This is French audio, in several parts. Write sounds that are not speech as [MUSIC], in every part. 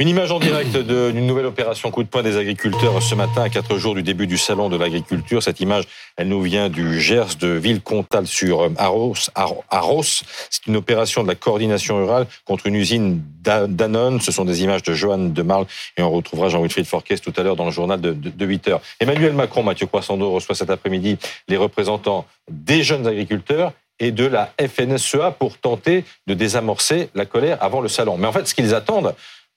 Une image en direct d'une nouvelle opération coup de poing des agriculteurs ce matin à quatre jours du début du salon de l'agriculture. Cette image, elle nous vient du Gers de Villecontal sur Arros. Arros. C'est une opération de la coordination rurale contre une usine Danone. Ce sont des images de Johan de Marle et on retrouvera Jean-Wilfried Forquès tout à l'heure dans le journal de, 8 heures. Emmanuel Macron, Mathieu Croissando reçoit cet après-midi les représentants des jeunes agriculteurs et de la FNSEA pour tenter de désamorcer la colère avant le salon. Mais en fait, ce qu'ils attendent,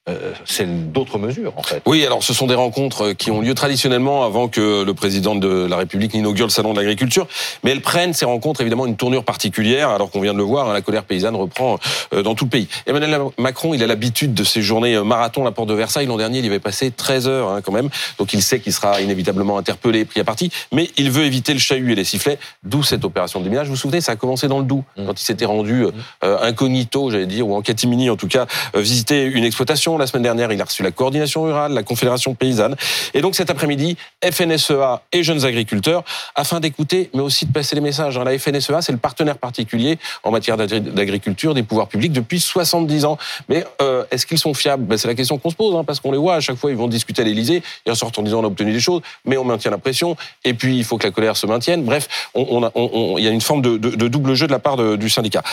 euh, c'est d'autres mesures, en fait. Oui, alors ce sont des rencontres qui ont lieu traditionnellement avant que le président de la République n'inaugure le salon de l'agriculture, mais elles prennent ces rencontres évidemment une tournure particulière, alors qu'on vient de le voir, hein, la colère paysanne reprend euh, dans tout le pays. Emmanuel Macron, il a l'habitude de ces journées euh, marathon à la porte de Versailles. L'an dernier, il y avait passé 13 heures hein, quand même, donc il sait qu'il sera inévitablement interpellé, pris à partie, mais il veut éviter le chahut et les sifflets, d'où cette opération de déminage. Vous vous souvenez, ça a commencé dans le Doubs, mmh. quand il s'était rendu mmh. incognito, j'allais dire, ou en catimini en tout cas, visiter une exploitation. La semaine dernière, il a reçu la coordination rurale, la confédération paysanne. Et donc cet après-midi, FNSEA et jeunes agriculteurs, afin d'écouter, mais aussi de passer les messages. Hein. La FNSEA, c'est le partenaire particulier en matière d'agriculture des pouvoirs publics depuis 70 ans. Mais euh, est-ce qu'ils sont fiables? Ben, C'est la question qu'on se pose, hein, parce qu'on les voit à chaque fois, ils vont discuter à l'Élysée, ils ressortent en disant on a obtenu des choses, mais on maintient la pression, et puis il faut que la colère se maintienne. Bref, il y a une forme de, double jeu de la part du syndicat.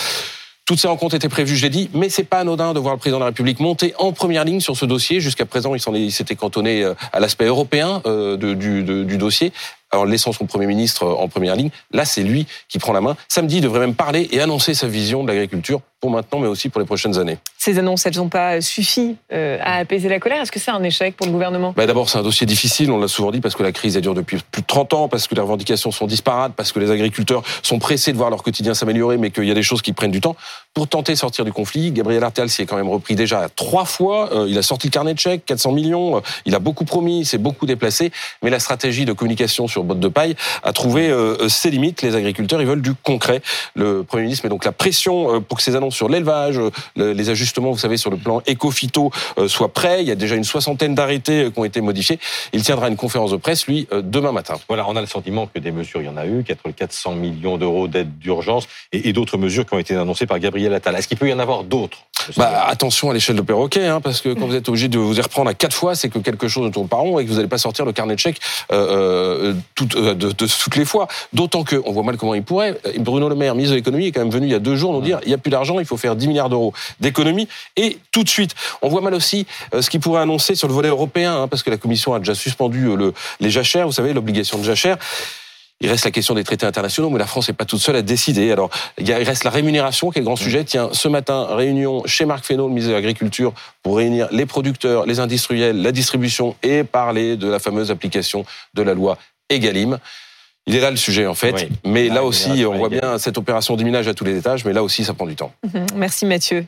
Toutes ces rencontres étaient prévues, je l'ai dit, mais c'est pas anodin de voir le président de la République monter en première ligne sur ce dossier. Jusqu'à présent, il s'était cantonné euh, à l'aspect européen euh, du, du dossier en laissant son Premier ministre euh, en première ligne. Là, c'est lui qui prend la main. Samedi, il devrait même parler et annoncer sa vision de l'agriculture pour maintenant, mais aussi pour les prochaines années. Ces annonces, elles n'ont pas suffi euh, à apaiser la colère. Est-ce que c'est un échec pour le gouvernement? Bah D'abord, c'est un dossier difficile, on l'a souvent dit, parce que la crise, elle dure depuis plus de 30 ans, parce que les revendications sont disparates, parce que les agriculteurs sont pressés de voir leur quotidien s'améliorer, mais qu'il y a des choses qui prennent du temps. Pour tenter de sortir du conflit, Gabriel Artel s'y est quand même repris déjà trois fois. Euh, il a sorti le carnet de chèques, 400 millions. il a beaucoup promis, il s'est beaucoup déplacé. Mais la stratégie de communication sur botte de paille a trouvé euh, ses limites. Les agriculteurs, ils veulent du concret. Le Premier ministre met donc la pression euh, pour que ces annonces sur l'élevage, euh, les ajustements, vous savez, sur le plan éco-phyto soient prêts. Il y a déjà une soixantaine d'arrêtés qui ont été modifiés. Il tiendra une conférence de presse, lui, demain matin. Voilà, on a le sentiment que des mesures, il y en a eu, 400 millions d'euros d'aide d'urgence et, d'autres mesures qui ont été annoncées par Gabriel Attal. Est-ce qu'il peut y en avoir d'autres? Bah, attention à l'échelle de perroquet, hein, parce que quand vous êtes obligé de vous y reprendre à quatre fois, c'est que quelque chose ne tourne pas rond et que vous n'allez pas sortir le carnet de chèques euh, de, de, toutes les fois. D'autant qu'on voit mal comment il pourrait. Bruno Le Maire, ministre de l'économie, est quand même venu il y a deux jours nous dire il n'y a plus d'argent, il faut faire 10 milliards d'euros d'économie. Et tout de suite, on voit mal aussi euh, ce qu'il pourrait annoncer sur le volet européen, hein, parce que la Commission a déjà suspendu euh, le, les jachères, vous savez, l'obligation de jachère. Il reste la question des traités internationaux, mais la France n'est pas toute seule à décider. Alors, il reste la rémunération, qui est le grand sujet. Tiens, ce matin, réunion chez Marc Fesneau, le ministre de l'Agriculture, pour réunir les producteurs, les industriels, la distribution et parler de la fameuse application de la loi Egalim. Il est là le sujet en fait, mais là, aussi on voit bien cette opération de minage à tous les étages, mais là aussi ça prend du temps. [LAUGHS] Merci Mathieu.